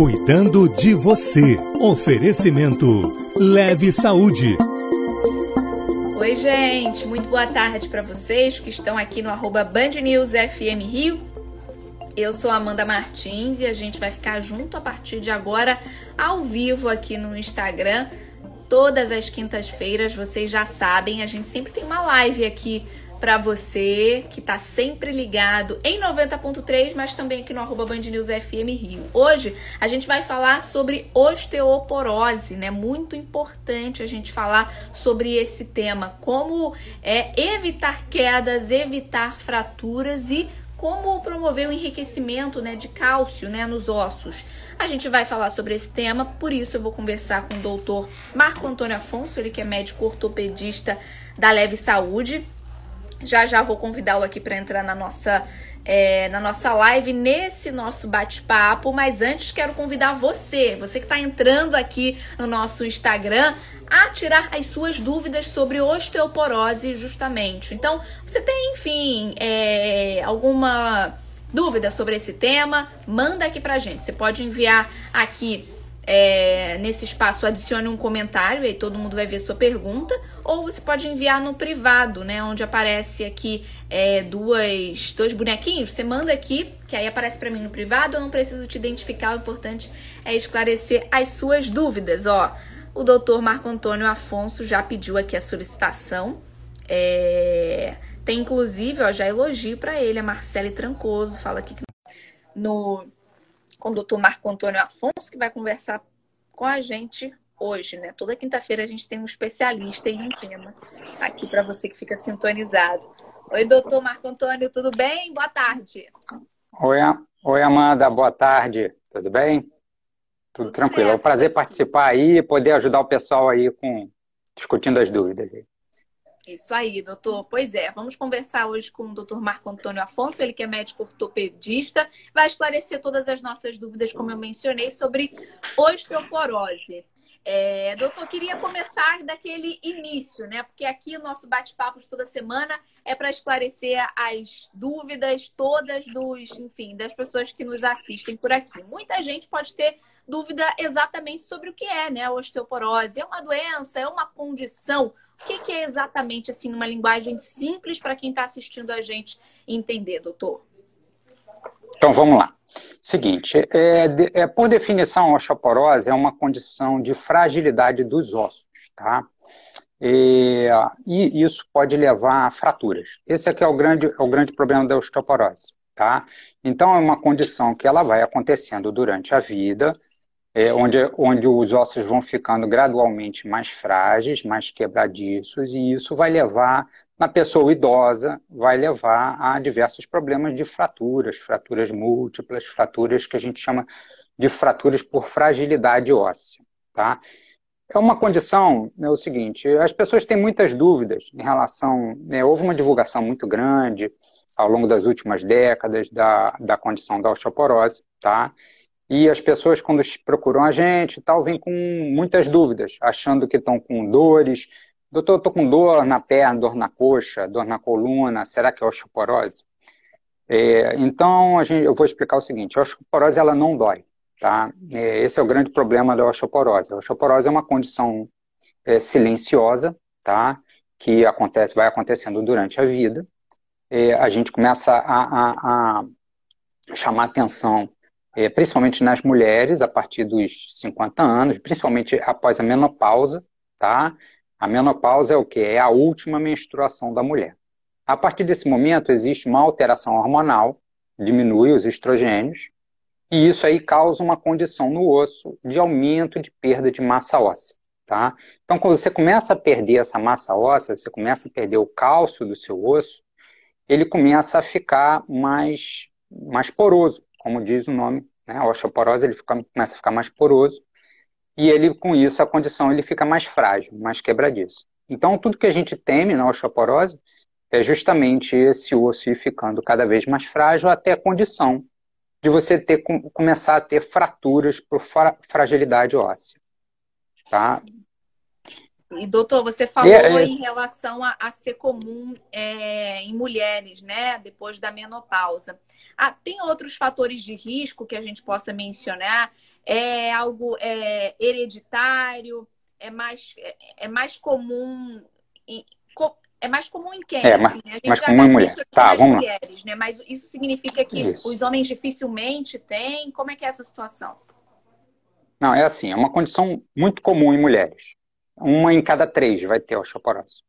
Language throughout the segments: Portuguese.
Cuidando de você. Oferecimento Leve Saúde. Oi, gente. Muito boa tarde para vocês que estão aqui no arroba Band News FM Rio. Eu sou Amanda Martins e a gente vai ficar junto a partir de agora, ao vivo aqui no Instagram. Todas as quintas-feiras, vocês já sabem, a gente sempre tem uma live aqui para você que está sempre ligado em 90.3, mas também aqui no arroba Band News FM Rio. Hoje a gente vai falar sobre osteoporose, né? Muito importante a gente falar sobre esse tema, como é evitar quedas, evitar fraturas e como promover o enriquecimento né, de cálcio né, nos ossos. A gente vai falar sobre esse tema, por isso eu vou conversar com o doutor Marco Antônio Afonso, ele que é médico ortopedista da Leve Saúde. Já já vou convidá-lo aqui para entrar na nossa é, na nossa live, nesse nosso bate-papo. Mas antes, quero convidar você, você que está entrando aqui no nosso Instagram, a tirar as suas dúvidas sobre osteoporose, justamente. Então, você tem, enfim, é, alguma dúvida sobre esse tema? Manda aqui pra gente. Você pode enviar aqui é, nesse espaço adicione um comentário, aí todo mundo vai ver sua pergunta, ou você pode enviar no privado, né? Onde aparece aqui é, duas, dois bonequinhos. Você manda aqui, que aí aparece para mim no privado, eu não preciso te identificar, o importante é esclarecer as suas dúvidas. Ó, o doutor Marco Antônio Afonso já pediu aqui a solicitação. É, tem inclusive, ó, já elogio para ele, a Marcele Trancoso, fala aqui no com o doutor Marco Antônio Afonso, que vai conversar com a gente hoje, né? Toda quinta-feira a gente tem um especialista em um tema aqui para você que fica sintonizado. Oi, doutor Marco Antônio, tudo bem? Boa tarde. Oi, Oi Amanda, boa tarde. Tudo bem? Tudo, Tudo tranquilo. Certo. É um prazer participar aí e poder ajudar o pessoal aí com discutindo as dúvidas aí. Isso aí, doutor. Pois é, vamos conversar hoje com o doutor Marco Antônio Afonso, ele que é médico ortopedista, vai esclarecer todas as nossas dúvidas, como eu mencionei, sobre osteoporose. É, doutor, queria começar daquele início, né? Porque aqui o nosso bate-papo de toda semana é para esclarecer as dúvidas todas dos, enfim, das pessoas que nos assistem por aqui. Muita gente pode ter dúvida exatamente sobre o que é, né? A osteoporose. É uma doença? É uma condição? O que, que é exatamente, assim, numa linguagem simples para quem está assistindo a gente entender, doutor? Então, vamos lá. Seguinte, é, é, por definição, a osteoporose é uma condição de fragilidade dos ossos, tá? E, e, isso pode levar a fraturas. Esse aqui é o grande, é o grande problema da osteoporose, tá? Então, é uma condição que ela vai acontecendo durante a vida, é, onde, onde os ossos vão ficando gradualmente mais frágeis, mais quebradiços, e isso vai levar, na pessoa idosa, vai levar a diversos problemas de fraturas, fraturas múltiplas, fraturas que a gente chama de fraturas por fragilidade óssea, tá? É uma condição, é o seguinte, as pessoas têm muitas dúvidas em relação, né, houve uma divulgação muito grande ao longo das últimas décadas da, da condição da osteoporose, tá? E as pessoas, quando procuram a gente e tal, vêm com muitas dúvidas, achando que estão com dores. Doutor, eu estou com dor na perna, dor na coxa, dor na coluna, será que é osteoporose? É, então, a gente, eu vou explicar o seguinte, a osteoporose ela não dói, tá? É, esse é o grande problema da osteoporose. A osteoporose é uma condição é, silenciosa, tá? Que acontece, vai acontecendo durante a vida. É, a gente começa a, a, a chamar atenção é, principalmente nas mulheres, a partir dos 50 anos, principalmente após a menopausa, tá? A menopausa é o que? É a última menstruação da mulher. A partir desse momento, existe uma alteração hormonal, diminui os estrogênios, e isso aí causa uma condição no osso de aumento de perda de massa óssea, tá? Então, quando você começa a perder essa massa óssea, você começa a perder o cálcio do seu osso, ele começa a ficar mais, mais poroso, como diz o nome, né? a osteoporose ele fica, começa a ficar mais poroso e ele com isso a condição ele fica mais frágil, mais quebradiço. Então tudo que a gente teme na osteoporose é justamente esse osso ir ficando cada vez mais frágil até a condição de você ter começar a ter fraturas por fra, fragilidade óssea, tá? E, doutor, você falou é, é... em relação a, a ser comum é, em mulheres, né, depois da menopausa. Ah, tem outros fatores de risco que a gente possa mencionar? É algo é, hereditário? É mais, é, é mais comum em, é mais comum em quem? É, assim, né? mais comum em mulher. Tá, vamos mulheres, né? Mas isso significa que isso. os homens dificilmente têm? Como é que é essa situação? Não, é assim, é uma condição muito comum em mulheres. Uma em cada três vai ter osteoporose.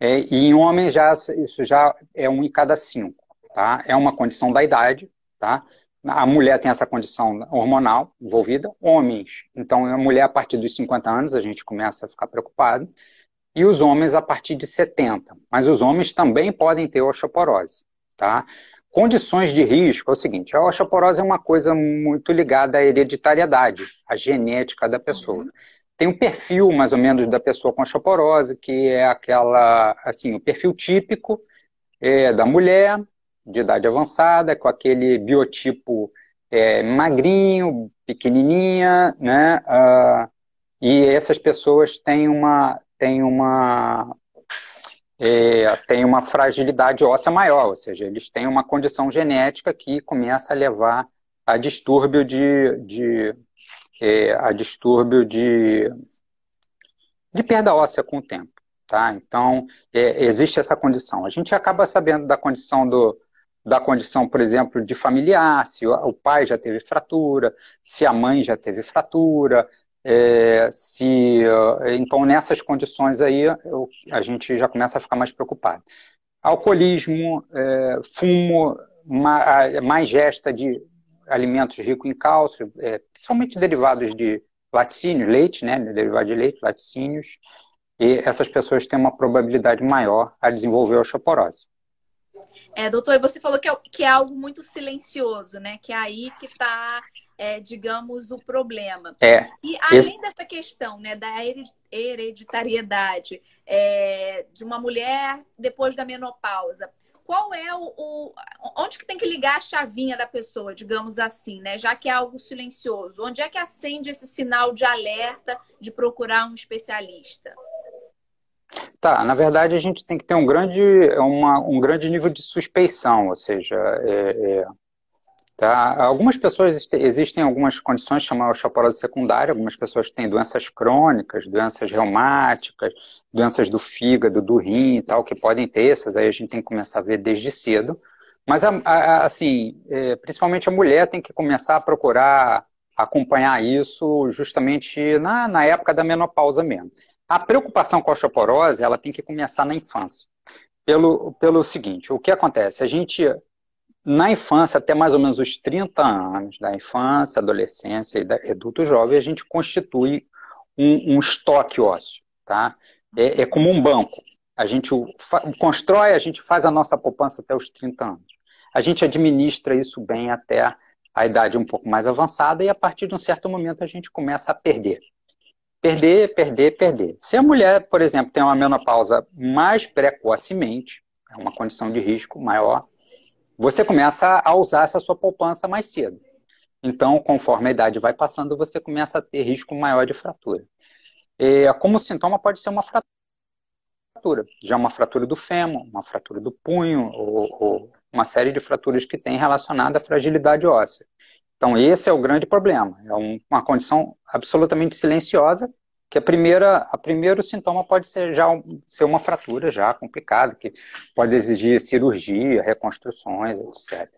É, e em homens já, isso já é um em cada cinco, tá? É uma condição da idade, tá? A mulher tem essa condição hormonal envolvida, homens. Então, a mulher a partir dos 50 anos a gente começa a ficar preocupado e os homens a partir de 70. Mas os homens também podem ter osteoporose, tá? Condições de risco é o seguinte: a osteoporose é uma coisa muito ligada à hereditariedade, à genética da pessoa. Tem um perfil, mais ou menos, da pessoa com osteoporose, que é aquela, assim, o perfil típico é, da mulher, de idade avançada, com aquele biotipo é, magrinho, pequenininha, né? Uh, e essas pessoas têm uma, têm uma é, tem uma fragilidade óssea maior, ou seja, eles têm uma condição genética que começa a levar a distúrbio de, de é, a distúrbio de, de perda óssea com o tempo. Tá? Então, é, existe essa condição. A gente acaba sabendo da condição do, da condição, por exemplo, de familiar, se o pai já teve fratura, se a mãe já teve fratura, é, se, então, nessas condições aí, eu, a gente já começa a ficar mais preocupado. Alcoolismo, é, fumo, ma, mais gesta de alimentos ricos em cálcio, é, principalmente derivados de laticínios, leite, né, derivado de leite, laticínios, e essas pessoas têm uma probabilidade maior a desenvolver osteoporose. É, doutor, e você falou que é, que é algo muito silencioso, né? Que é aí que está, é, digamos, o problema. É. E além esse... dessa questão, né, da hereditariedade é, de uma mulher depois da menopausa, qual é o, o, onde que tem que ligar a chavinha da pessoa, digamos assim, né? Já que é algo silencioso, onde é que acende esse sinal de alerta de procurar um especialista? Tá, na verdade a gente tem que ter um grande, uma, um grande nível de suspeição, ou seja, é, é, tá? algumas pessoas, existem algumas condições chamadas osteoporose secundária, algumas pessoas têm doenças crônicas, doenças reumáticas, doenças do fígado, do rim e tal, que podem ter essas, aí a gente tem que começar a ver desde cedo, mas a, a, assim, é, principalmente a mulher tem que começar a procurar acompanhar isso justamente na, na época da menopausa mesmo. A preocupação com a osteoporose, ela tem que começar na infância. Pelo, pelo seguinte, o que acontece? A gente, na infância, até mais ou menos os 30 anos da infância, adolescência e adulto jovem, a gente constitui um, um estoque ósseo, tá? É, é, como um banco. A gente constrói, a gente faz a nossa poupança até os 30 anos. A gente administra isso bem até a idade um pouco mais avançada e a partir de um certo momento a gente começa a perder. Perder, perder, perder. Se a mulher, por exemplo, tem uma menopausa mais precocemente, é uma condição de risco maior, você começa a usar essa sua poupança mais cedo. Então, conforme a idade vai passando, você começa a ter risco maior de fratura. E, como sintoma, pode ser uma fratura, já uma fratura do fêmur, uma fratura do punho, ou, ou uma série de fraturas que tem relacionada à fragilidade óssea. Então, esse é o grande problema. É um, uma condição absolutamente silenciosa, que a primeira, a primeiro sintoma pode ser já ser uma fratura já complicada, que pode exigir cirurgia, reconstruções, etc.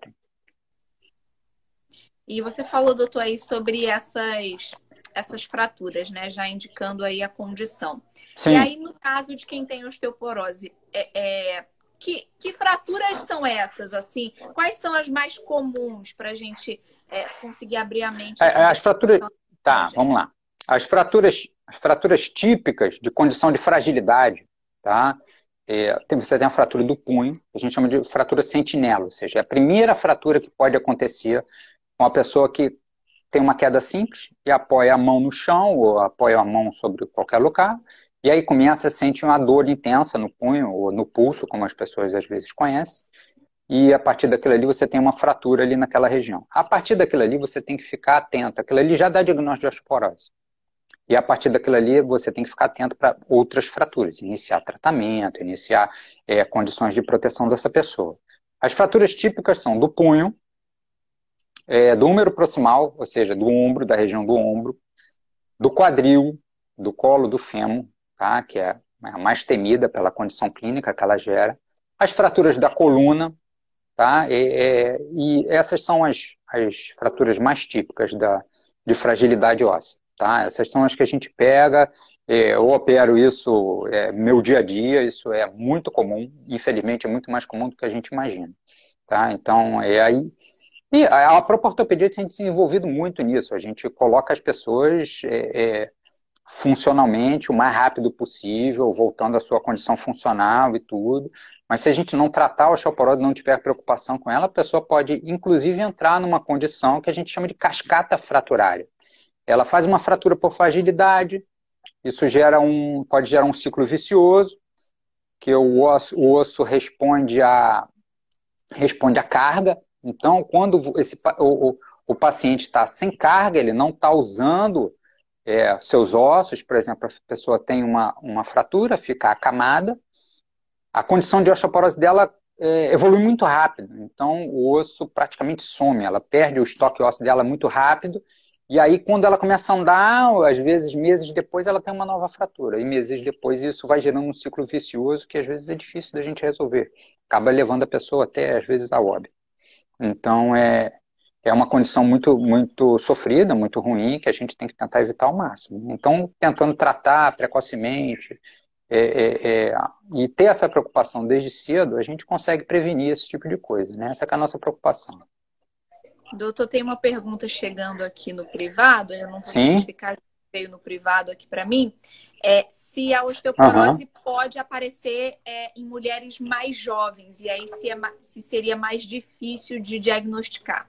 E você falou, doutor, aí sobre essas essas fraturas, né? Já indicando aí a condição. Sim. E aí, no caso de quem tem osteoporose, é, é que, que fraturas são essas, assim? Quais são as mais comuns para a gente é, conseguir abrir a mente? É, as fraturas... Tá, vamos lá. As fraturas, as fraturas típicas de condição de fragilidade, tá? É, você tem a fratura do punho, a gente chama de fratura sentinela, ou seja, é a primeira fratura que pode acontecer com uma pessoa que tem uma queda simples e apoia a mão no chão ou apoia a mão sobre qualquer lugar e aí começa a sentir uma dor intensa no punho ou no pulso, como as pessoas às vezes conhecem. E a partir daquilo ali você tem uma fratura ali naquela região. A partir daquilo ali você tem que ficar atento. Aquilo ali já dá diagnóstico de osteoporose. E a partir daquilo ali, você tem que ficar atento para outras fraturas, iniciar tratamento, iniciar é, condições de proteção dessa pessoa. As fraturas típicas são do punho, é, do úmero proximal, ou seja, do ombro, da região do ombro, do quadril, do colo do fêmur, tá? que é a mais temida pela condição clínica que ela gera, as fraturas da coluna, tá? e, é, e essas são as, as fraturas mais típicas da, de fragilidade óssea. Tá? Essas são as que a gente pega, é, eu opero isso é, meu dia a dia, isso é muito comum, infelizmente é muito mais comum do que a gente imagina. Tá? Então, é aí e a própria ortopedia tem se desenvolvido muito nisso. A gente coloca as pessoas é, é, funcionalmente o mais rápido possível, voltando à sua condição funcional e tudo. Mas se a gente não tratar a osteoporose, não tiver preocupação com ela, a pessoa pode, inclusive, entrar numa condição que a gente chama de cascata fraturária. Ela faz uma fratura por fragilidade, isso gera um, pode gerar um ciclo vicioso, que o osso, o osso responde a responde à carga, então, quando esse, o, o, o paciente está sem carga, ele não está usando é, seus ossos, por exemplo, a pessoa tem uma, uma fratura, fica acamada, a condição de osteoporose dela é, evolui muito rápido. Então, o osso praticamente some, ela perde o estoque ósseo dela muito rápido. E aí, quando ela começa a andar, às vezes meses depois, ela tem uma nova fratura. E meses depois, isso vai gerando um ciclo vicioso que às vezes é difícil da gente resolver. Acaba levando a pessoa até, às vezes, a óbito. Então, é, é uma condição muito, muito sofrida, muito ruim, que a gente tem que tentar evitar ao máximo. Então, tentando tratar precocemente é, é, é, e ter essa preocupação desde cedo, a gente consegue prevenir esse tipo de coisa. Né? Essa é a nossa preocupação. Doutor, tem uma pergunta chegando aqui no privado, eu não vou identificar veio no privado aqui para mim, é se a osteoporose uhum. pode aparecer é, em mulheres mais jovens, e aí se, é, se seria mais difícil de diagnosticar.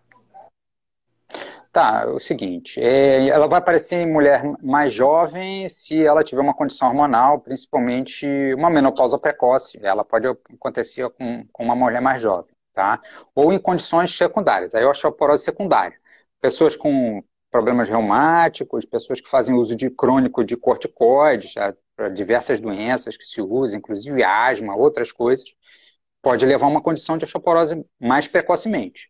Tá, é o seguinte, é, ela vai aparecer em mulher mais jovem se ela tiver uma condição hormonal, principalmente uma menopausa precoce. Ela pode acontecer com, com uma mulher mais jovem, tá? Ou em condições secundárias, aí osteoporose secundária. Pessoas com problemas reumáticos, pessoas que fazem uso de crônico de corticoides, para diversas doenças que se usam, inclusive asma, outras coisas, pode levar a uma condição de osteoporose mais precocemente.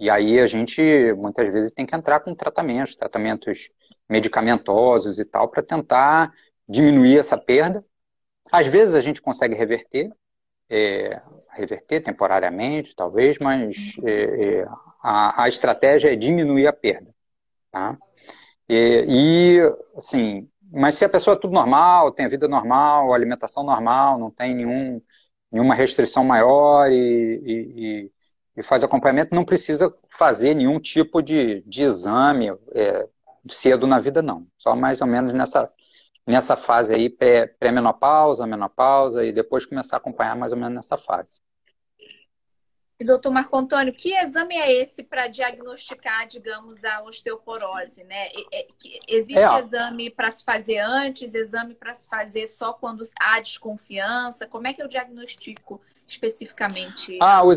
E aí a gente muitas vezes tem que entrar com tratamentos, tratamentos medicamentosos e tal, para tentar diminuir essa perda. Às vezes a gente consegue reverter, é, reverter temporariamente, talvez, mas é, é, a, a estratégia é diminuir a perda. Tá? E, e, assim, mas se a pessoa é tudo normal, tem a vida normal, alimentação normal, não tem nenhum, nenhuma restrição maior e, e, e faz acompanhamento, não precisa fazer nenhum tipo de, de exame é, cedo na vida, não. Só mais ou menos nessa, nessa fase aí, pré-menopausa, menopausa, e depois começar a acompanhar mais ou menos nessa fase. E, doutor Marco Antônio, que exame é esse para diagnosticar, digamos, a osteoporose? Né? Existe é. exame para se fazer antes, exame para se fazer só quando há desconfiança? Como é que eu diagnostico especificamente? Ah, o,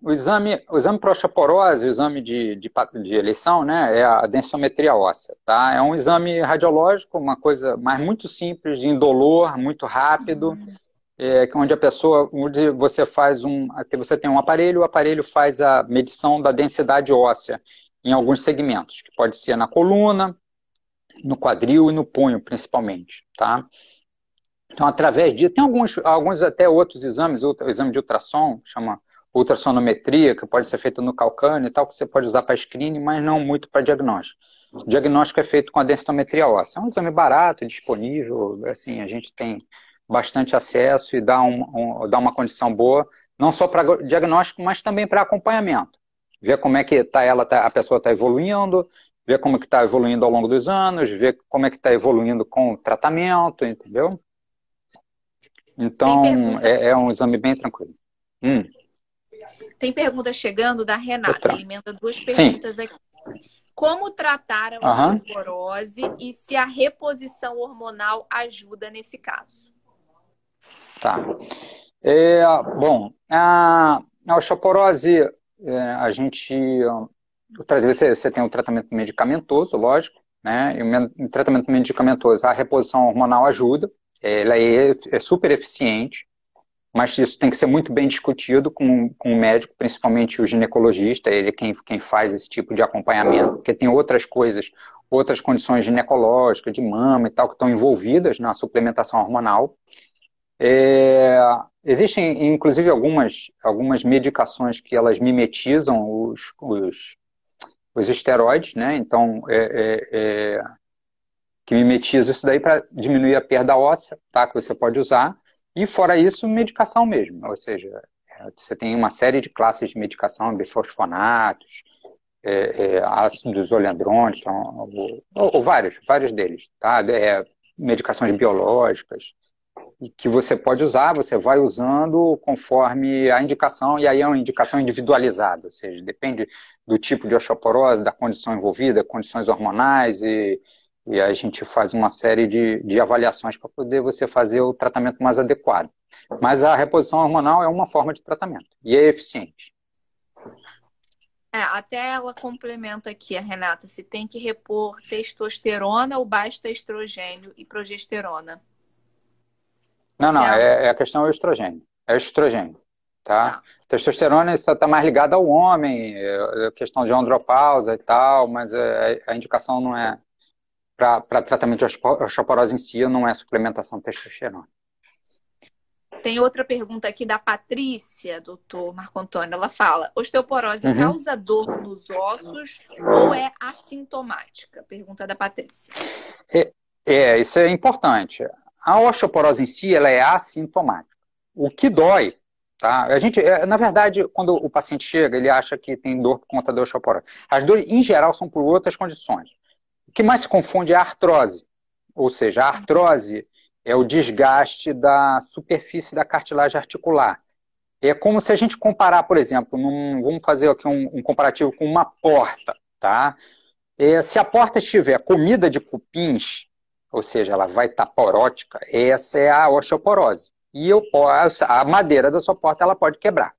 o exame, o exame para osteoporose, o exame de, de, de, eleição, né, é a densiometria óssea, tá? É um exame radiológico, uma coisa mas muito simples, de indolor, muito rápido. Uhum é, onde a pessoa, onde você faz um, você tem um aparelho, o aparelho faz a medição da densidade óssea em alguns segmentos, que pode ser na coluna, no quadril e no punho, principalmente, tá? Então, através disso, tem alguns, alguns até outros exames, o exame de ultrassom, chama ultrassonometria, que pode ser feito no calcânio e tal, que você pode usar para screening, mas não muito para diagnóstico. O diagnóstico é feito com a densitometria óssea. É um exame barato, disponível, assim, a gente tem bastante acesso e dá, um, um, dá uma condição boa, não só para diagnóstico, mas também para acompanhamento. Ver como é que tá ela, tá, a pessoa está evoluindo, ver como é que está evoluindo ao longo dos anos, ver como é que está evoluindo com o tratamento, entendeu? Então, é, é, um exame bem tranquilo. Hum. Tem pergunta chegando da Renata, Outra. ele emenda duas perguntas Sim. aqui. Como tratar a osteoporose uhum. e se a reposição hormonal ajuda nesse caso? Tá. É, bom, a, a osteoporose, é, a gente. Você, você tem um tratamento medicamentoso, lógico, né? E o tratamento medicamentoso, a reposição hormonal ajuda, ela é, é super eficiente, mas isso tem que ser muito bem discutido com, com o médico, principalmente o ginecologista, ele é quem, quem faz esse tipo de acompanhamento, porque tem outras coisas, outras condições ginecológicas, de mama e tal, que estão envolvidas na suplementação hormonal. É, existem, inclusive, algumas, algumas medicações que elas mimetizam os, os, os esteroides, né? Então, é, é, é que mimetiza isso daí para diminuir a perda óssea, tá? Que você pode usar. E fora isso, medicação mesmo, ou seja, é, você tem uma série de classes de medicação, bifosfonatos, é, é, ácidos oleandrônicos, ou, ou, ou, vários, vários deles, tá? É, medicações biológicas, que você pode usar, você vai usando conforme a indicação, e aí é uma indicação individualizada, ou seja, depende do tipo de osteoporose, da condição envolvida, condições hormonais, e, e a gente faz uma série de, de avaliações para poder você fazer o tratamento mais adequado. Mas a reposição hormonal é uma forma de tratamento, e é eficiente. É, até ela complementa aqui, a Renata, se tem que repor testosterona ou baixo estrogênio e progesterona. Não, não, é, é, a questão é o estrogênio. É o estrogênio, tá? tá. Testosterona só está mais ligada ao homem, é, é questão de andropausa e tal, mas é, a indicação não é para tratamento de osteoporose em si, não é suplementação de testosterona. Tem outra pergunta aqui da Patrícia, doutor Marco Antônio. Ela fala: osteoporose uhum. causa dor nos ossos ou é assintomática? Pergunta da Patrícia. É, é, isso é importante. A osteoporose em si, ela é assintomática. O que dói, tá? A gente, é, na verdade, quando o paciente chega, ele acha que tem dor por conta da osteoporose. As dores, em geral, são por outras condições. O que mais se confunde é a artrose. Ou seja, a artrose é o desgaste da superfície da cartilagem articular. É como se a gente comparar, por exemplo, num, vamos fazer aqui um, um, comparativo com uma porta, tá? É, se a porta estiver comida de cupins, ou seja, ela vai estar porótica, essa é a osteoporose. E eu, a madeira da sua porta ela pode quebrar.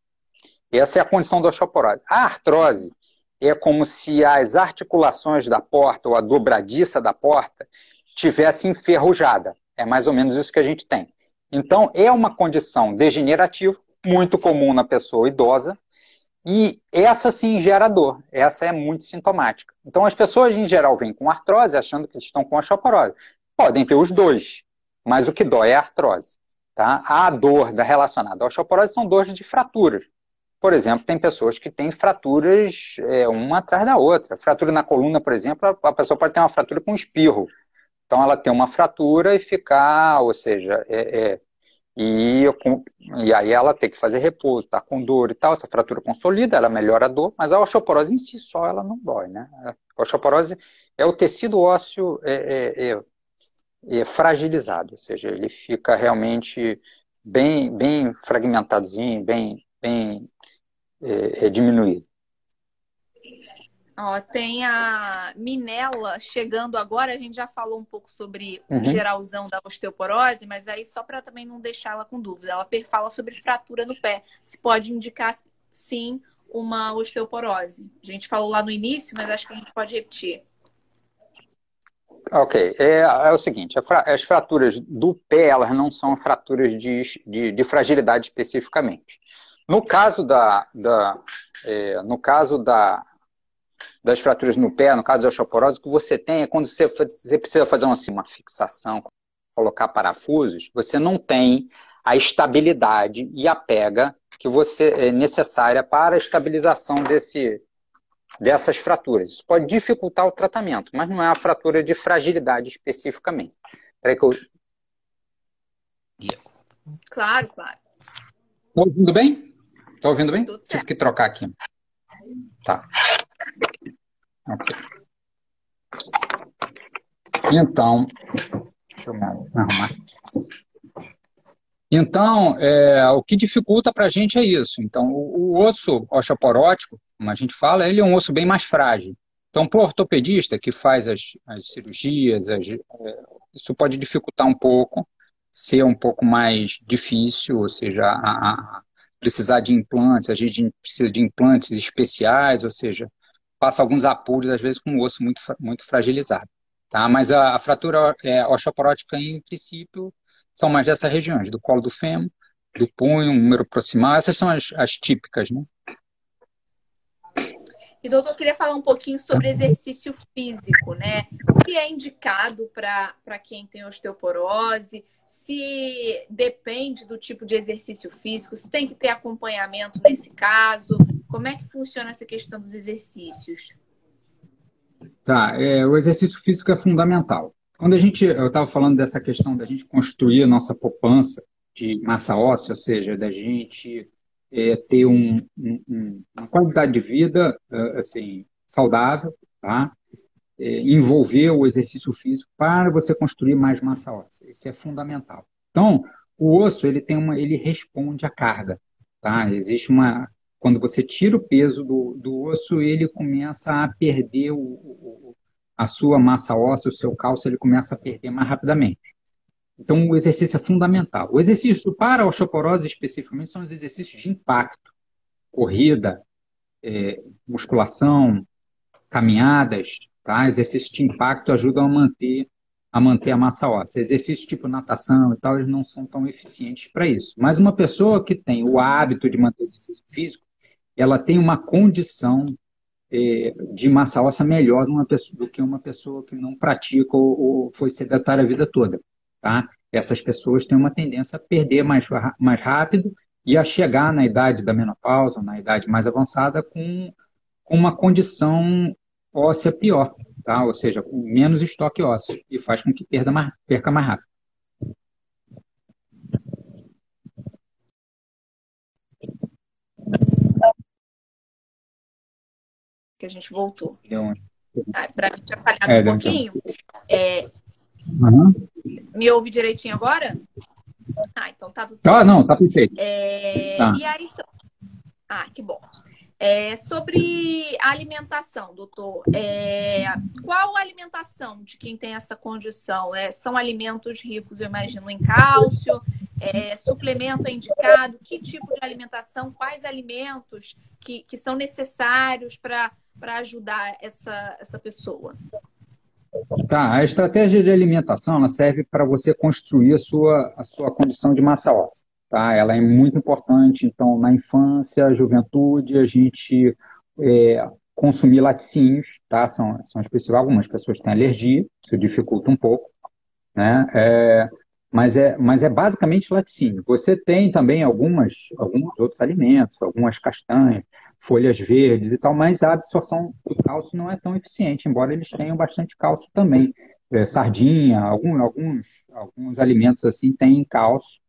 Essa é a condição da osteoporose. A artrose é como se as articulações da porta ou a dobradiça da porta estivesse enferrujada. É mais ou menos isso que a gente tem. Então, é uma condição degenerativa, muito comum na pessoa idosa, e essa sim gera dor. Essa é muito sintomática. Então, as pessoas em geral vêm com artrose achando que estão com osteoporose. Podem ter os dois, mas o que dói é a artrose. Tá? A dor da relacionada à osteoporose são dores de fraturas. Por exemplo, tem pessoas que têm fraturas é, uma atrás da outra. Fratura na coluna, por exemplo, a pessoa pode ter uma fratura com espirro. Então, ela tem uma fratura e ficar, ou seja, é, é, e, e aí ela tem que fazer repouso, tá com dor e tal, essa fratura consolida, ela melhora a dor, mas a osteoporose em si só ela não dói, né? A osteoporose é o tecido ósseo é, é, é fragilizado, ou seja, ele fica realmente bem, bem fragmentadozinho, bem, bem é, é diminuído. Ó, tem a Minela chegando agora, a gente já falou um pouco sobre uhum. o geralzão da osteoporose, mas aí só para também não deixá-la com dúvida, ela fala sobre fratura no pé. Se pode indicar, sim, uma osteoporose. A gente falou lá no início, mas acho que a gente pode repetir. Ok, é, é o seguinte, as fraturas do pé, elas não são fraturas de, de, de fragilidade especificamente. No caso da, da é, no caso da, das fraturas no pé, no caso da osteoporose, o que você tem é quando você, você precisa fazer uma, assim, uma fixação, colocar parafusos, você não tem a estabilidade e a pega que você é necessária para a estabilização desse, dessas fraturas. Isso pode dificultar o tratamento, mas não é uma fratura de fragilidade especificamente. Peraí que eu... Claro, claro. Tá ouvindo bem? Tá ouvindo bem? Tudo Tive que trocar aqui. Tá. Ok. Então, deixa eu me arrumar. Então, é, o que dificulta para a gente é isso. Então, o, o, osso osteoporótico, como a gente fala, ele é um osso bem mais frágil. Então, para o ortopedista que faz as, as cirurgias, as, é, isso pode dificultar um pouco, ser um pouco mais difícil, ou seja, a, a precisar de implantes, a gente precisa de implantes especiais, ou seja, passa alguns apuros, às vezes, com o osso muito, muito fragilizado. tá? Mas a, a fratura é, osteoporótica, em princípio, são mais dessas regiões, do colo do fêmur, do punho, número proximal, essas são as, as típicas, né? E, doutor, eu queria falar um pouquinho sobre exercício físico, né? Se é indicado para quem tem osteoporose, se depende do tipo de exercício físico, se tem que ter acompanhamento nesse caso, como é que funciona essa questão dos exercícios? Tá, é, o exercício físico é fundamental. Quando a gente, eu estava falando dessa questão da gente construir a nossa poupança de massa óssea, ou seja, da gente é, ter um, um, uma qualidade de vida é, assim saudável, tá? É, envolver o exercício físico para você construir mais massa óssea. Isso é fundamental. Então, o osso ele tem uma, ele responde à carga, tá? Existe uma quando você tira o peso do, do osso, ele começa a perder o, o, a sua massa óssea, o seu cálcio, ele começa a perder mais rapidamente. Então, o exercício é fundamental. O exercício para a osteoporose, especificamente, são os exercícios de impacto. Corrida, é, musculação, caminhadas, tá? Exercícios de impacto ajudam a manter a manter a massa óssea. Exercícios tipo natação e tal, eles não são tão eficientes para isso. Mas uma pessoa que tem o hábito de manter exercício físico, ela tem uma condição é, de massa óssea melhor pessoa, do que uma pessoa que não pratica ou, ou foi sedentária a vida toda. Tá? Essas pessoas têm uma tendência a perder mais, mais rápido e a chegar na idade da menopausa, na idade mais avançada, com, com uma condição óssea pior, tá? ou seja, com menos estoque ósseo, e faz com que perda mais, perca mais rápido. Que a gente voltou. Ah, Para mim tinha falhado é, um pouquinho. É, Uhum. Me ouve direitinho agora? Ah, então tá tudo ah, certo. Ah, não, tá perfeito. É... Tá. E aí, ah, que bom. É, sobre a alimentação, doutor, é, qual a alimentação de quem tem essa condição? É, são alimentos ricos, eu imagino, em cálcio? É, suplemento é indicado? Que tipo de alimentação? Quais alimentos que, que são necessários para ajudar essa, essa pessoa? Tá, a estratégia de alimentação ela serve para você construir a sua, a sua condição de massa óssea. Tá? Ela é muito importante, então, na infância, juventude, a gente é, consumir laticínios, tá? São, são específicos, algumas pessoas têm alergia, isso dificulta um pouco, né? É, mas, é, mas é basicamente laticínio. Você tem também algumas, alguns outros alimentos, algumas castanhas, folhas verdes e tal, mas a absorção do cálcio não é tão eficiente, embora eles tenham bastante cálcio também. É, sardinha, algum, alguns, alguns alimentos assim têm cálcio,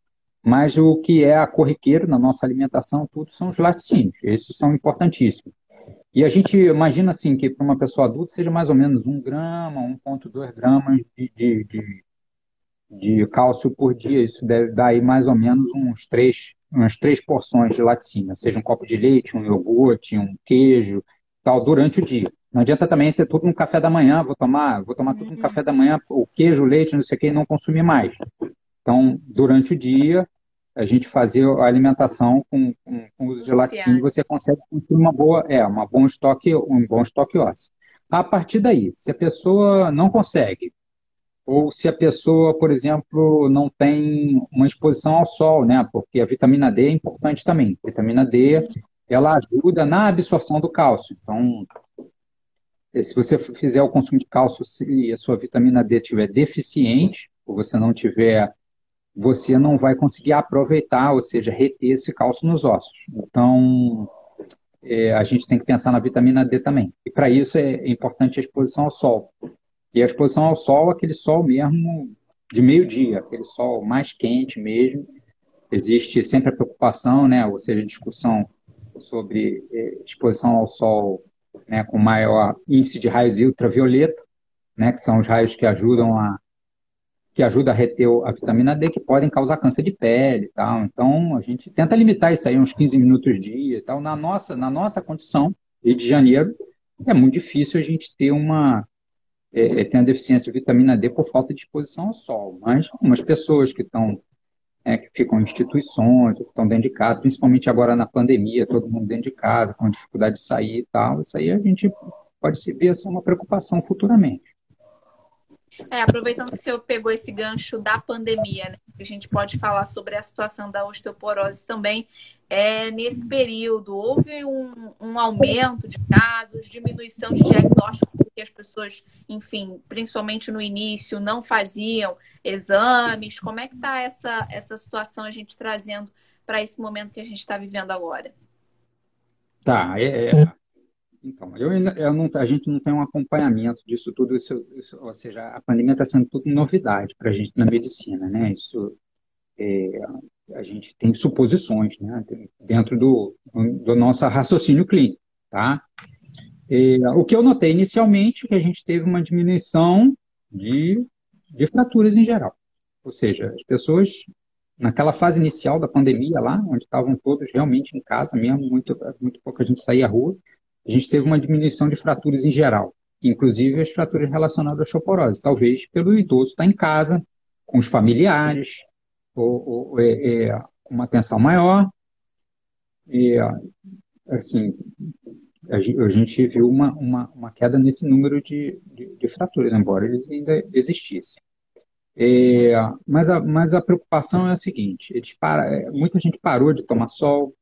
mas o que é a corriqueiro na nossa alimentação, tudo são os laticínios, esses são importantíssimos. E a gente imagina assim que para uma pessoa adulta seja mais ou menos 1 grama, 1,2 gramas de, de, de, de, cálcio por dia. Isso deve dar aí mais ou menos uns 3, umas três porções de laticínio, seja um copo de leite, um iogurte, um queijo, tal, durante o dia. Não adianta também ser tudo no café da manhã, vou tomar, vou tomar tudo no uhum. café da manhã, o queijo, o leite, não sei o que, e não consumir mais. Então, durante o dia, a gente fazer a alimentação com, com, com uso de laticínio, você consegue construir uma boa, é, uma bom estoque, um bom estoque ósseo. A partir daí, se a pessoa não consegue, ou se a pessoa, por exemplo, não tem uma exposição ao sol, né? Porque a vitamina D é importante também. A vitamina D, ela ajuda na absorção do cálcio. Então, se você fizer o consumo de cálcio e a sua vitamina D estiver deficiente, ou você não tiver, você não vai conseguir aproveitar, ou seja, reter esse cálcio nos ossos. Então, é, a gente tem que pensar na vitamina D também. E para isso é importante a exposição ao sol. E a exposição ao sol, aquele sol mesmo de meio-dia, aquele sol mais quente mesmo. Existe sempre a preocupação, né, ou seja, discussão sobre eh, exposição ao sol né, com maior índice de raios ultravioleta, né, que são os raios que ajudam a que ajuda a reter a vitamina D, que podem causar câncer de pele e tal. Então, a gente tenta limitar isso aí uns 15 minutos dia e tal. Na nossa, na nossa condição, Rio de Janeiro, é muito difícil a gente ter uma, é, é, tem a deficiência de vitamina D por falta de exposição ao sol. Mas algumas pessoas que estão é, que ficam em instituições, que estão dentro de casa, principalmente agora na pandemia, todo mundo dentro de casa, com dificuldade de sair e tal, isso aí a gente pode se ver ser uma preocupação futuramente. É, aproveitando que o senhor pegou esse gancho da pandemia, né? A gente pode falar sobre a situação da osteoporose também. É, nesse período, houve um, um aumento de casos, diminuição de diagnóstico, porque as pessoas, enfim, principalmente no início, não faziam exames. Como é que está essa, essa situação a gente trazendo para esse momento que a gente está vivendo agora? Tá, é, é, então, eu, eu não, a gente não tem um acompanhamento disso tudo, isso, isso, ou seja, a pandemia está sendo tudo novidade para a gente na medicina, né? Isso, é, a gente tem suposições, né? Dentro do, do nosso raciocínio clínico, tá? É, o que eu notei inicialmente é que a gente teve uma diminuição de, de fraturas em geral. Ou seja, as pessoas, naquela fase inicial da pandemia lá, onde estavam todos realmente em casa mesmo, muito, muito pouca gente saía à rua, a gente teve uma diminuição de fraturas em geral, inclusive as fraturas relacionadas à osteoporose, talvez pelo idoso estar em casa, com os familiares, ou, ou é, é, uma atenção maior. E, assim, a gente viu uma, uma, uma queda nesse número de, de, de, fraturas, embora eles ainda existissem. É, mas, a, mas a preocupação é a seguinte: eles para, é, muita gente parou de tomar sol,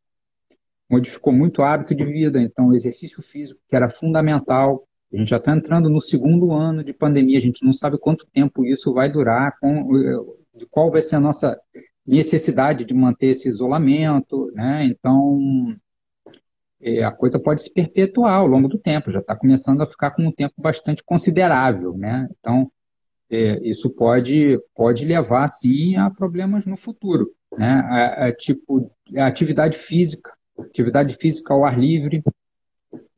modificou muito o hábito de vida. Então, o exercício físico, que era fundamental, a gente já está entrando no segundo ano de pandemia, a gente não sabe quanto tempo isso vai durar, com, de qual vai ser a nossa necessidade de manter esse isolamento, né? Então, é, a coisa pode se perpetuar ao longo do tempo, já está começando a ficar com um tempo bastante considerável, né? Então, é, isso pode, pode levar, sim, a problemas no futuro, né? A, a, tipo, a atividade física, atividade física ao ar livre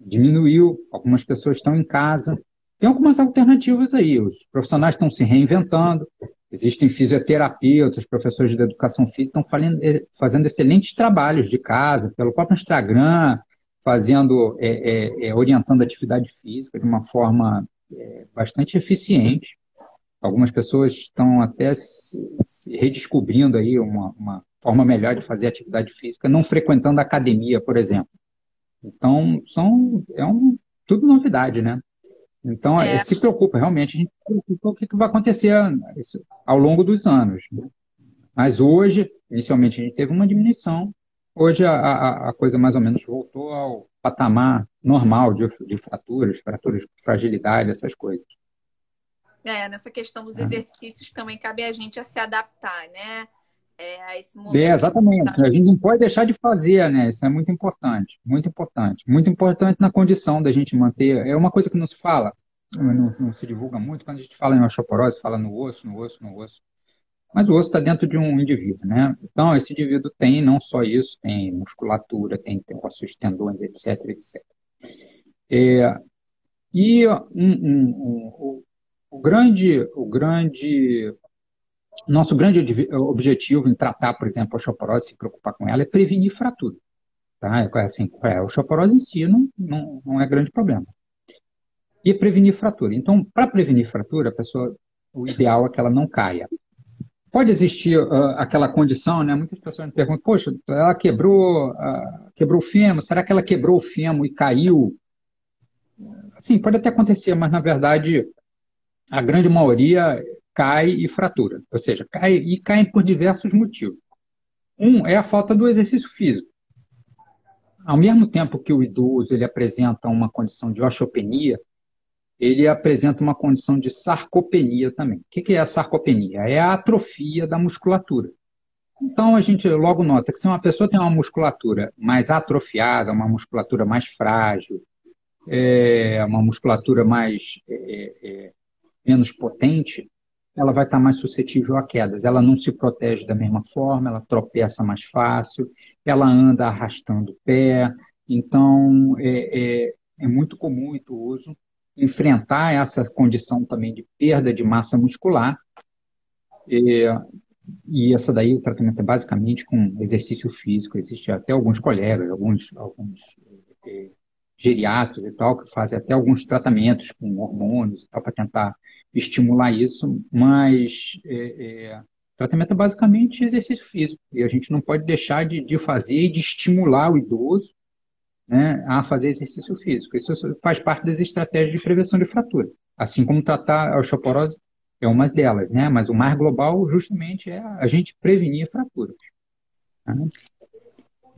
diminuiu, algumas pessoas estão em casa. Tem algumas alternativas aí, os profissionais estão se reinventando, existem fisioterapeutas, professores de educação física estão fazendo excelentes trabalhos de casa, pelo próprio Instagram, fazendo, é, é, é, orientando a atividade física de uma forma é, bastante eficiente. Algumas pessoas estão até se, se redescobrindo aí uma, uma, forma melhor de fazer atividade física, não frequentando a academia, por exemplo. Então, são, é um, tudo novidade, né? Então, é. se preocupa, realmente, a gente se preocupa o que, vai acontecer ao longo dos anos. Né? Mas hoje, inicialmente, a gente teve uma diminuição, hoje a, a, a coisa mais ou menos voltou ao patamar normal de, de fraturas, fraturas de fragilidade, essas coisas. É, nessa questão dos é. exercícios também cabe a gente a se adaptar, né? é. É, exatamente. A gente não pode deixar de fazer, né? Isso é muito importante, muito importante. Muito importante na condição da gente manter. É uma coisa que não se fala, não, não se divulga muito, quando a gente fala em osteoporose, fala no osso, no osso, no osso. Mas o osso está dentro de um indivíduo, né? Então, esse indivíduo tem não só isso, tem musculatura, tem, ossos, tendões, etc, etc. É, e um, um, um, o, o, grande, o grande nosso grande objetivo em tratar, por exemplo, a osteoporose, se preocupar com ela, é prevenir fratura. Tá? É assim, é, a osteoporose em si não, não, não é grande problema. E prevenir fratura. Então, para prevenir fratura, a pessoa, o ideal é que ela não caia. Pode existir uh, aquela condição, né? Muitas pessoas me perguntam, poxa, ela quebrou, uh, quebrou o fêmur, será que ela quebrou o fêmur e caiu? Sim, pode até acontecer, mas na verdade a grande maioria cai e fratura. Ou seja, cai e caem por diversos motivos. Um é a falta do exercício físico. Ao mesmo tempo que o idoso ele apresenta uma condição de osteopenia, ele apresenta uma condição de sarcopenia também. O que é a sarcopenia? É a atrofia da musculatura. Então a gente logo nota que se uma pessoa tem uma musculatura mais atrofiada, uma musculatura mais frágil, é, uma musculatura mais é, é, menos potente, ela vai estar mais suscetível a quedas. Ela não se protege da mesma forma, ela tropeça mais fácil, ela anda arrastando o pé. Então, é, é, é muito comum e idoso enfrentar essa condição também de perda de massa muscular. É, e essa daí, o tratamento é basicamente com exercício físico. Existe até alguns colegas, alguns, alguns geriatras e tal, que fazem até alguns tratamentos com hormônios para tentar estimular isso, mas é, é, tratamento é basicamente exercício físico. E a gente não pode deixar de, de fazer e de estimular o idoso né, a fazer exercício físico. Isso faz parte das estratégias de prevenção de fratura. Assim como tratar a osteoporose é uma delas, né? Mas o mais global justamente é a gente prevenir fraturas. Né?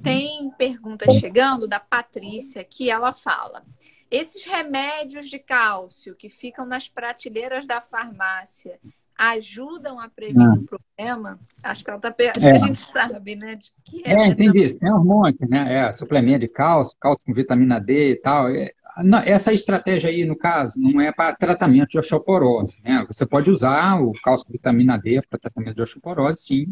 Tem pergunta chegando da Patrícia que ela fala: esses remédios de cálcio que ficam nas prateleiras da farmácia ajudam a prevenir ah. o problema? Acho que ela tá acho é. a gente sabe, né? De que é, entendi. Não... Tem um monte, né? É, suplemento de cálcio, cálcio com vitamina D e tal. É, essa estratégia aí, no caso, não é para tratamento de osteoporose, né? Você pode usar o cálcio com vitamina D para tratamento de osteoporose, sim.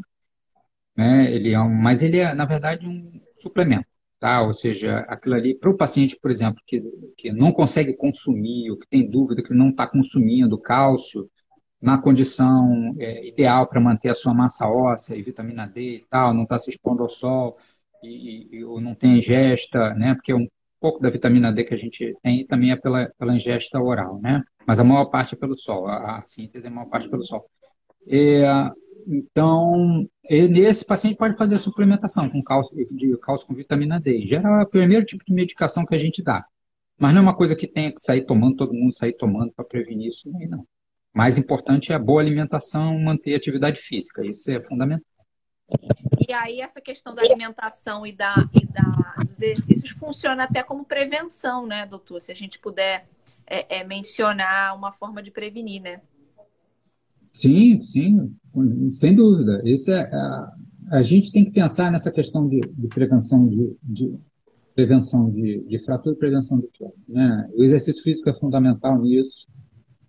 Né? Ele é um, mas ele é, na verdade, um suplemento. Tá? Ou seja, aquilo ali, para o paciente, por exemplo, que, que não consegue consumir, ou que tem dúvida que não está consumindo cálcio, na condição é, ideal para manter a sua massa óssea e vitamina D e tal, não está se expondo ao sol e, e, ou não tem ingesta, né? Porque um pouco da vitamina D que a gente tem também é pela, pela ingesta oral, né? Mas a maior parte é pelo sol, a, a síntese é a maior parte pelo sol. É, então, nesse paciente pode fazer suplementação com cálcio, de cálcio com vitamina D. Geral, é o primeiro tipo de medicação que a gente dá. Mas não é uma coisa que tenha que sair tomando, todo mundo sair tomando para prevenir isso não mais importante é a boa alimentação, manter atividade física. Isso é fundamental. E aí essa questão da alimentação e, da, e da, dos exercícios funciona até como prevenção, né, doutor? Se a gente puder é, é, mencionar uma forma de prevenir, né? Sim, sim, sem dúvida. Isso é, a, a gente tem que pensar nessa questão de, de prevenção de, de, prevenção de, de fratura e prevenção de queda. Né? O exercício físico é fundamental nisso.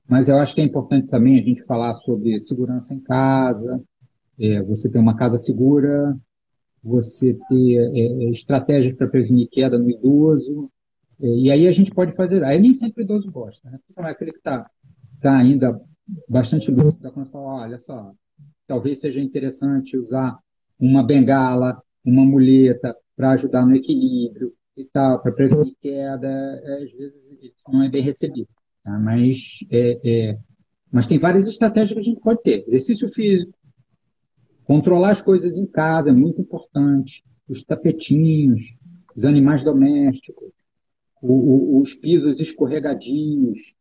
Mas eu acho que é importante também a gente falar sobre segurança em casa, é, você ter uma casa segura, você ter é, é estratégias para prevenir queda no idoso. É, e aí a gente pode fazer. Aí nem sempre o idoso gosta, né? Principalmente aquele que está tá ainda bastante lúcido, quando fala, olha só, talvez seja interessante usar uma bengala, uma muleta para ajudar no equilíbrio e tal, para prevenir queda, é, às vezes isso não é bem recebido. Tá? Mas, é, é, mas tem várias estratégias que a gente pode ter. Exercício físico, controlar as coisas em casa é muito importante. Os tapetinhos, os animais domésticos, o, o, os pisos escorregadios.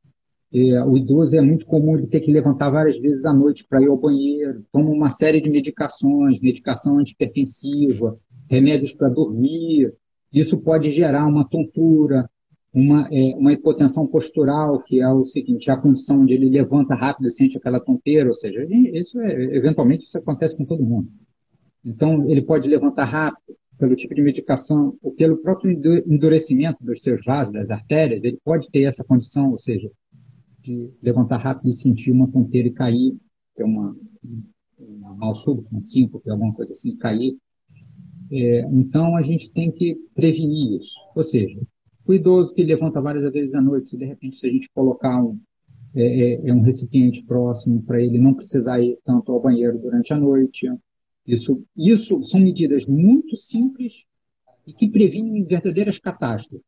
É, o idoso é muito comum ele ter que levantar várias vezes à noite para ir ao banheiro. Toma uma série de medicações, medicação antipertensiva, remédios para dormir. Isso pode gerar uma tontura, uma, é, uma hipotensão postural, que é o seguinte, a condição onde ele levanta rápido e sente aquela tonteira, ou seja, isso é, eventualmente isso acontece com todo mundo. Então, ele pode levantar rápido, pelo tipo de medicação, ou pelo próprio endurecimento dos seus vasos, das artérias, ele pode ter essa condição, ou seja, de levantar rápido e sentir uma tonteira e cair, que é uma, uma mal súbito, um síncope, alguma coisa assim, cair. É, então, a gente tem que prevenir isso. Ou seja, o idoso que levanta várias vezes à noite, se de repente se a gente colocar um, é, é, é um recipiente próximo para ele não precisar ir tanto ao banheiro durante a noite. Isso, isso são medidas muito simples e que previnem verdadeiras catástrofes.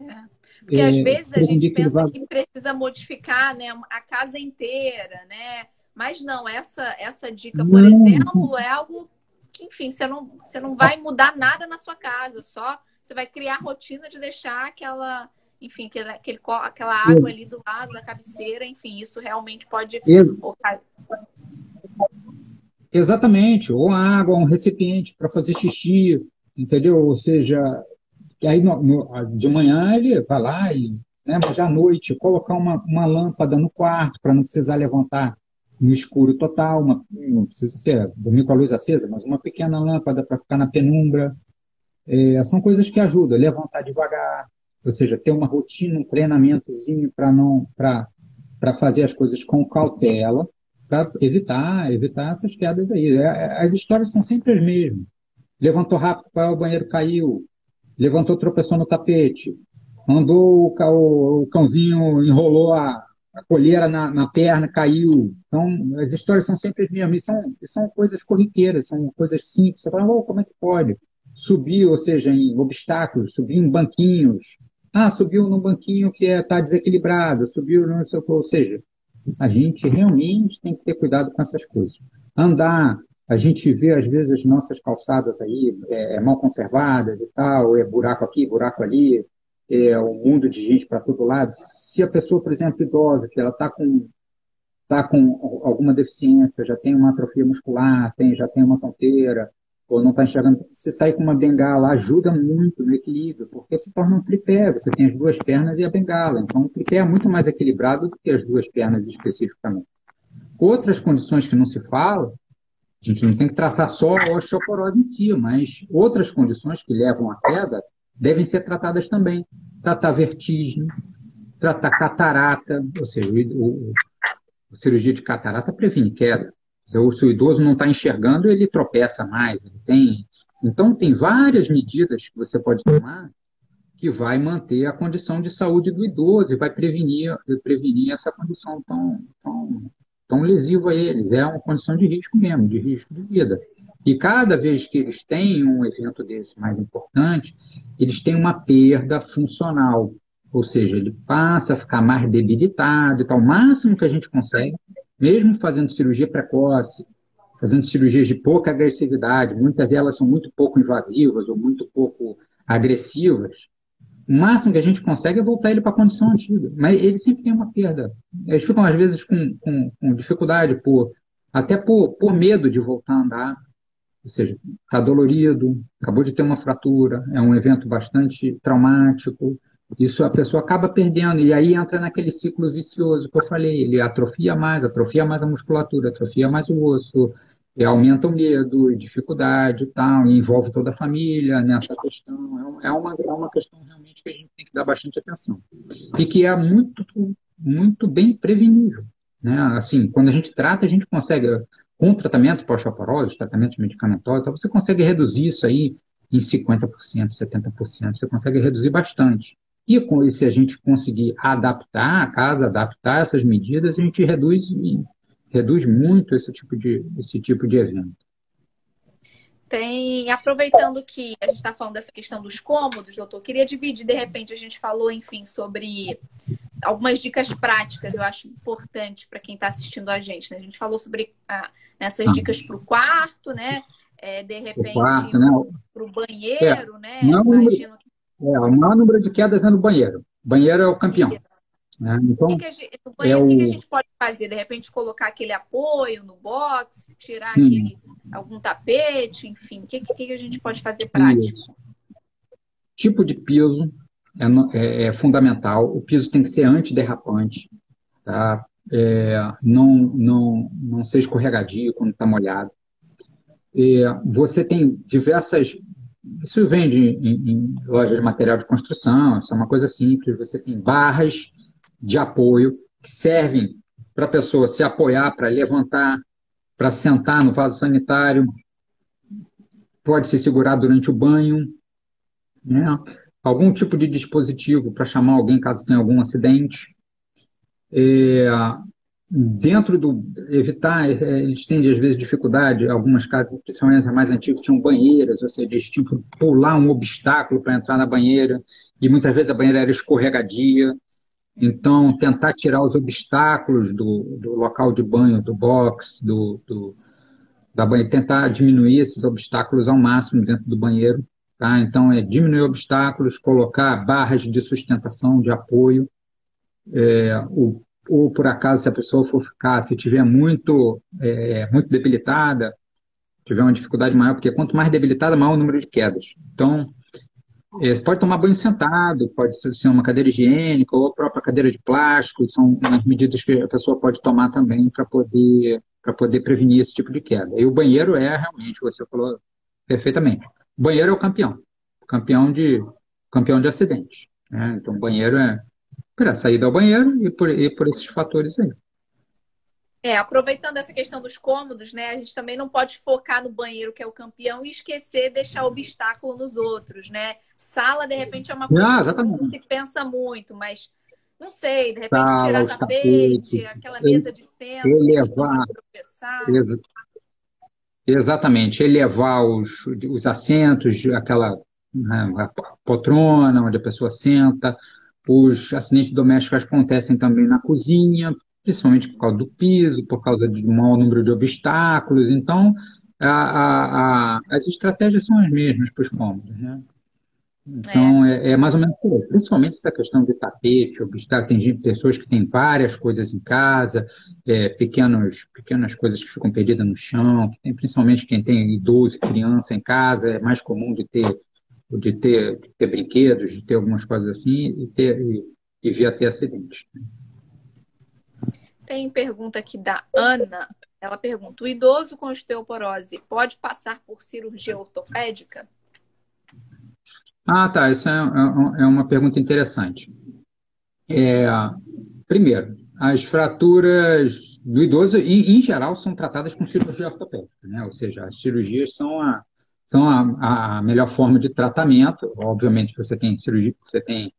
É. Porque é, às vezes a gente pensa vai... que precisa modificar né, a casa inteira, né? Mas não, essa, essa dica, por não. exemplo, é algo que, enfim, você não, você não vai mudar nada na sua casa, só você vai criar a rotina de deixar aquela, enfim, aquele, aquele, aquela água ali do lado da cabeceira, enfim, isso realmente pode. Exatamente, ou água, um recipiente para fazer xixi, entendeu? Ou seja, aí no, no, de manhã ele vai lá e, né, mas à noite, colocar uma, uma lâmpada no quarto para não precisar levantar no escuro total, uma, não precisa ser dormir com a luz acesa, mas uma pequena lâmpada para ficar na penumbra, é, são coisas que ajudam, levantar devagar, ou seja, ter uma rotina, um treinamentozinho para não para fazer as coisas com cautela, para evitar evitar essas quedas aí. É, é, as histórias são sempre as mesmas. Levantou rápido para o banheiro, caiu. Levantou, tropeçou no tapete. Andou, o, o cãozinho enrolou a, a colheira na, na, perna, caiu. Então, as histórias são sempre as mesmas. E são, são coisas corriqueiras, são coisas simples. Você fala, oh, como é que pode? Subiu, ou seja, em obstáculos, subiu em banquinhos. Ah, subiu num banquinho que está é, desequilibrado, subiu no ou seja, a gente realmente tem que ter cuidado com essas coisas. Andar, a gente vê às vezes as nossas calçadas aí é, é mal conservadas e tal, é buraco aqui, buraco ali, é um mundo de gente para todo lado. Se a pessoa, por exemplo, idosa, que ela está com está com alguma deficiência, já tem uma atrofia muscular, tem, já tem uma tonteira, ou não está enxergando, se sair com uma bengala ajuda muito no equilíbrio, porque se torna um tripé, você tem as duas pernas e a bengala, então o tripé é muito mais equilibrado do que as duas pernas especificamente. Outras condições que não se fala, a gente não tem que tratar só a osteoporose em si, mas outras condições que levam à queda devem ser tratadas também. Tratar vertigem, tratar catarata, ou seja, o, o, a cirurgia de catarata previne queda. Se o, idoso não está enxergando, ele tropeça mais. Ele tem... Então, tem várias medidas que você pode tomar que vai manter a condição de saúde do idoso e vai prevenir, prevenir essa condição tão, tão, tão lesiva a eles. É uma condição de risco mesmo, de risco de vida. E cada vez que eles têm um evento desse mais importante, eles têm uma perda funcional. Ou seja, ele passa a ficar mais debilitado e tal. O máximo que a gente consegue, mesmo fazendo cirurgia precoce, fazendo cirurgias de pouca agressividade, muitas delas são muito pouco invasivas ou muito pouco agressivas, o máximo que a gente consegue é voltar ele para a condição antiga. Mas ele sempre tem uma perda. Eles ficam, às vezes, com, com, com dificuldade, por, até por, por medo de voltar a andar. Ou seja, está dolorido, acabou de ter uma fratura, é um evento bastante traumático, isso a pessoa acaba perdendo, e aí entra naquele ciclo vicioso que eu falei, ele atrofia mais, atrofia mais a musculatura, atrofia mais o osso, aumenta o medo, dificuldade e tal, e envolve toda a família nessa questão. É, é uma, é uma questão realmente que a gente tem que dar bastante atenção. E que é muito, muito bem prevenível. Né? Assim, quando a gente trata, a gente consegue, com tratamento pós-osteoporose, tratamento medicamentoso, então você consegue reduzir isso aí em 50%, 70%, você consegue reduzir bastante. E com, se a gente conseguir adaptar a casa, adaptar essas medidas, a gente reduz, reduz muito esse tipo de, esse tipo de evento. Tem, aproveitando que a gente está falando dessa questão dos cômodos, doutor, queria dividir, de repente, a gente falou, enfim, sobre algumas dicas práticas, eu acho importante para quem está assistindo a gente. Né? A gente falou sobre ah, essas dicas para o quarto, né? É, de repente, para o né? banheiro, é. né? Não, Imagino que é, o maior número de quedas é no banheiro. O banheiro é o campeão. Né? Então, o que, que, a gente, no banheiro, é o... que, a gente pode fazer? De repente, colocar aquele apoio no box, tirar aquele, algum tapete, enfim. O que, que, a gente pode fazer prático? Isso. Tipo de piso é, é, é, fundamental. O piso tem que ser antiderrapante. Tá? É, não, não, não ser escorregadio quando está molhado. É, você tem diversas isso vende em, em loja de material de construção, isso é uma coisa simples. Você tem barras de apoio que servem para a pessoa se apoiar, para levantar, para sentar no vaso sanitário, pode se segurar durante o banho, né? algum tipo de dispositivo para chamar alguém caso tenha algum acidente. É, dentro do evitar, é, eles têm às vezes dificuldade, algumas casas, principalmente as mais antigas, tinham banheiras, ou seja, eles tinham que pular um obstáculo para entrar na banheira, e muitas vezes a banheira era escorregadia. Então, tentar tirar os obstáculos do, do local de banho, do box, do, do, da banheira, tentar diminuir esses obstáculos ao máximo dentro do banheiro. Tá? Então, é diminuir obstáculos, colocar barras de sustentação, de apoio, é, o ou por acaso se a pessoa for ficar, se tiver muito, é, muito debilitada, tiver uma dificuldade maior, porque quanto mais debilitada, maior o número de quedas. Então, é, pode tomar banho sentado, pode ser uma cadeira higiênica ou a própria cadeira de plástico, são as medidas que a pessoa pode tomar também para poder, poder prevenir esse tipo de queda. E o banheiro é realmente, você falou perfeitamente, o banheiro é o campeão, campeão de, campeão de acidentes. Né? Então, o banheiro é, para sair do banheiro e por, e por esses fatores aí. É, aproveitando essa questão dos cômodos, né? A gente também não pode focar no banheiro, que é o campeão, e esquecer deixar obstáculo nos outros, né? Sala, de repente, é uma coisa ah, que não se pensa muito, mas não sei, de repente Sala, tirar tapete, tapete, aquela mesa de centro, elevar, ex exatamente, elevar os, os assentos, aquela né, poltrona onde a pessoa senta, os acidentes domésticos acontecem também na cozinha, principalmente por causa do piso, por causa de um maior número de obstáculos. Então, a, a, a, as estratégias são as mesmas para os cômodos. Né? Então, é, é, é mais ou menos aí. Principalmente essa questão de tapete, obstáculo. Tem gente, pessoas que têm várias coisas em casa, é, pequenos, pequenas coisas que ficam perdidas no chão. Tem, principalmente quem tem idoso, criança em casa, é mais comum de ter, de ter, de ter brinquedos, de ter algumas coisas assim, e, ter, e, e vir a ter acidentes. Tem pergunta aqui da Ana. Ela pergunta: o idoso com osteoporose pode passar por cirurgia ortopédica? Ah, tá. Isso é, é, é uma pergunta interessante. É, primeiro, as fraturas do idoso, em, em, geral, são tratadas com cirurgia ortopédica, né? Ou seja, as cirurgias são a, são a, a melhor forma de tratamento. Obviamente, você tem cirurgia, você tem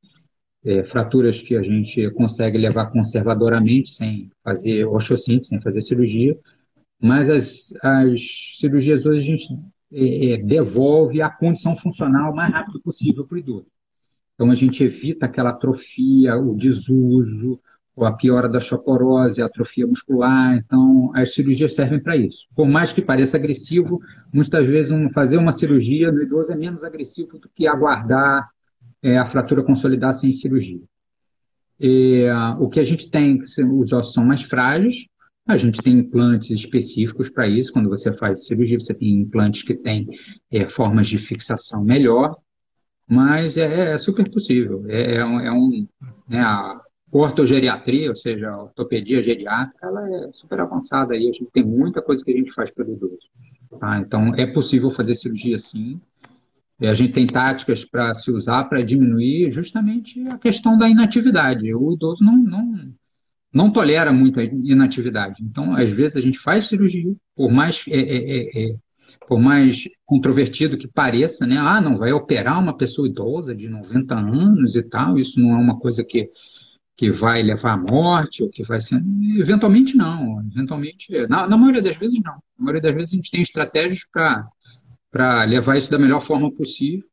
é, fraturas que a gente consegue levar conservadoramente, sem fazer osteossíntese, sem fazer cirurgia, mas as, as cirurgias hoje a gente é, é devolve a condição funcional o mais rápido possível para o idoso. Então a gente evita aquela atrofia, o desuso, a piora da osteoporose, a atrofia muscular. Então as cirurgias servem para isso. Por mais que pareça agressivo, muitas vezes um, fazer uma cirurgia no idoso é menos agressivo do que aguardar é, a fratura consolidar sem cirurgia. E, uh, o que a gente tem, os ossos são mais frágeis, a gente tem implantes específicos para isso. Quando você faz cirurgia, você tem implantes que têm é, formas de fixação melhor, mas é, é super possível. É, é um, é né, a ortogeriatria, ou seja, ortopedia geriátrica, ela é super avançada aí. A gente tem muita coisa que a gente faz para o idoso. Tá? Então, é possível fazer cirurgia sim. E a gente tem táticas para se usar para diminuir justamente a questão da inatividade. O idoso não, não, não tolera muita inatividade. Então, às vezes, a gente faz cirurgia, por mais, é, é, é, é, por mais controvertido que pareça, né? Ah, não, vai operar uma pessoa idosa de 90 anos e tal, isso não é uma coisa que, que vai levar à morte, ou que vai ser. Eventualmente, não. Eventualmente, na, na maioria das vezes, não. Na maioria das vezes, a gente tem estratégias para levar isso da melhor forma possível.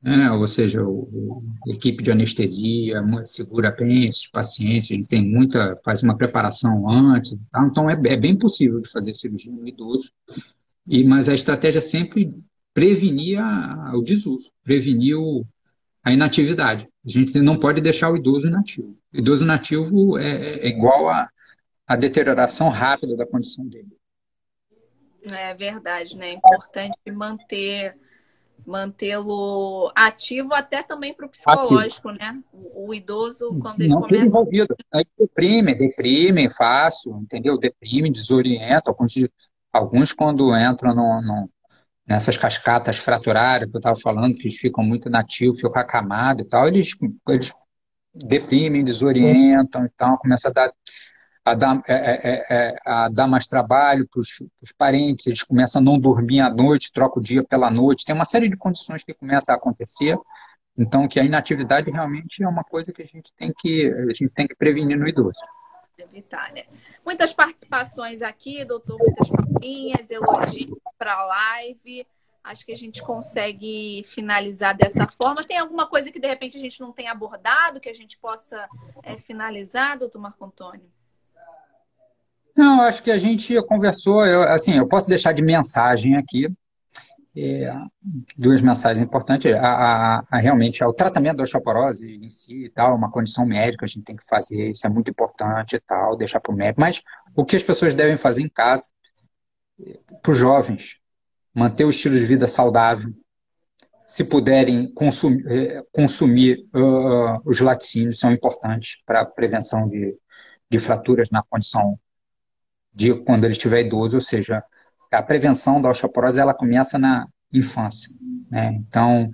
Né? Ou seja, o, a equipe de anestesia segura bem esses pacientes, a gente tem muita, faz uma preparação antes, tá? então é, é, bem possível de fazer cirurgia no idoso, e, mas a estratégia é sempre prevenir a, o desuso, prevenir o, a inatividade. A gente não pode deixar o idoso inativo. O idoso inativo é, é igual a, a deterioração rápida da condição dele. É verdade, né? É importante manter mantê-lo ativo até também para o psicológico, ativo. né? O, o, idoso, quando ele Não começa... envolvido. Aí deprime, deprime fácil, entendeu? Deprime, desorienta. Alguns, alguns quando entram no, no, nessas cascatas fraturárias que eu estava falando, que eles ficam muito nativos, ficam acamados e tal, eles, eles deprimem, desorientam e tal, começa a dar a dar, é, é, é, é a dar mais trabalho para os parentes, eles começam a não dormir à noite, trocam o dia pela noite, tem uma série de condições que começam a acontecer. Então, que a inatividade realmente é uma coisa que a gente tem que, a gente tem que prevenir no idoso. Né? Muitas participações aqui, doutor, muitas palminhas, elogios para a live. Acho que a gente consegue finalizar dessa forma. Tem alguma coisa que de repente a gente não tem abordado, que a gente possa é, finalizar, doutor Marco Antônio? Não, acho que a gente conversou, eu, assim, eu posso deixar de mensagem aqui, é, duas mensagens importantes, a, a, a, realmente o tratamento da osteoporose em si e tal, uma condição médica, a gente tem que fazer, isso é muito importante e tal, deixar para o médico, mas o que as pessoas devem fazer em casa, para os jovens, manter o estilo de vida saudável, se puderem consumir, é, consumir uh, os laticínios, são importantes para a prevenção de, de fraturas na condição de quando ele estiver idoso, ou seja, a prevenção da osteoporose ela começa na infância. Né? Então,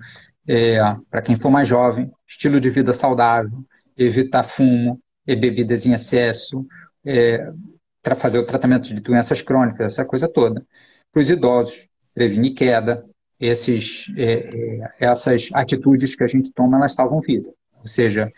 é, para quem for mais jovem, estilo de vida saudável, evitar fumo e bebidas em excesso, é, fazer o tratamento de doenças crônicas, essa coisa toda. Para os idosos, prevenir queda, esses, é, é, essas atitudes que a gente toma, elas salvam vida. Ou seja,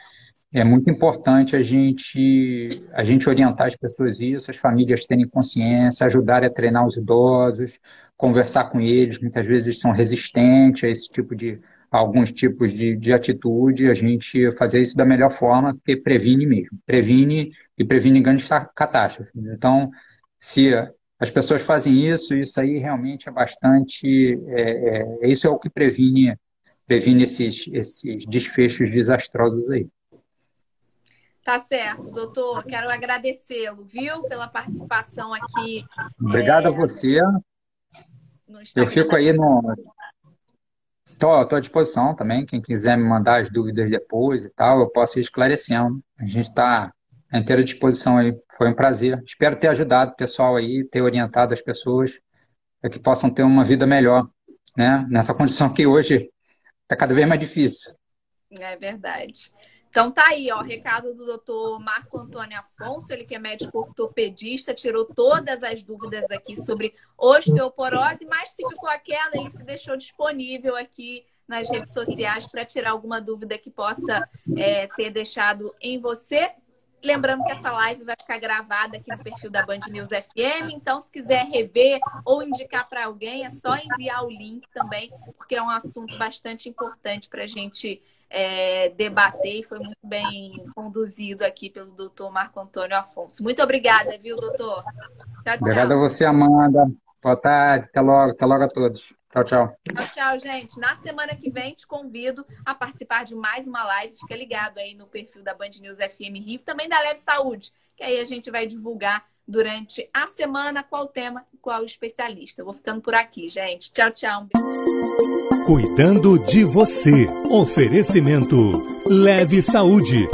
é muito importante a gente, a gente orientar as pessoas isso, as famílias terem consciência, ajudar a treinar os idosos, conversar com eles. Muitas vezes são resistentes a esse tipo de alguns tipos de, de atitude, a gente fazer isso da melhor forma, porque previne mesmo, previne e previne grandes catástrofes. Então, se as pessoas fazem isso, isso aí realmente é bastante, é, é, isso é o que previne previne esses, esses desfechos desastrosos aí. Tá certo, doutor. Quero agradecê-lo, viu, pela participação aqui. Obrigado é... a você. Eu fico aí no. Estou à disposição também. Quem quiser me mandar as dúvidas depois e tal, eu posso ir esclarecendo. A gente está à inteira disposição aí. Foi um prazer. Espero ter ajudado o pessoal aí, ter orientado as pessoas para que possam ter uma vida melhor, né? Nessa condição que hoje está cada vez mais difícil. É verdade. Então tá aí, ó, recado do doutor Marco Antônio Afonso, ele que é médico ortopedista, tirou todas as dúvidas aqui sobre osteoporose, mas se ficou aquela, ele se deixou disponível aqui nas redes sociais para tirar alguma dúvida que possa é, ter deixado em você. Lembrando que essa live vai ficar gravada aqui no perfil da Band News FM, então se quiser rever ou indicar para alguém, é só enviar o link também, porque é um assunto bastante importante para a gente é, debater e foi muito bem conduzido aqui pelo doutor Marco Antônio Afonso. Muito obrigada, viu, doutor? Tchau. Obrigado a você, Amanda. Boa tarde, até logo, até logo a todos. Tchau, tchau. Tchau, tchau, gente. Na semana que vem, te convido a participar de mais uma live. Fica ligado aí no perfil da Band News FM Rio, também da Leve Saúde, que aí a gente vai divulgar durante a semana qual tema e qual especialista. Eu vou ficando por aqui, gente. Tchau, tchau. Cuidando de você. Oferecimento Leve Saúde.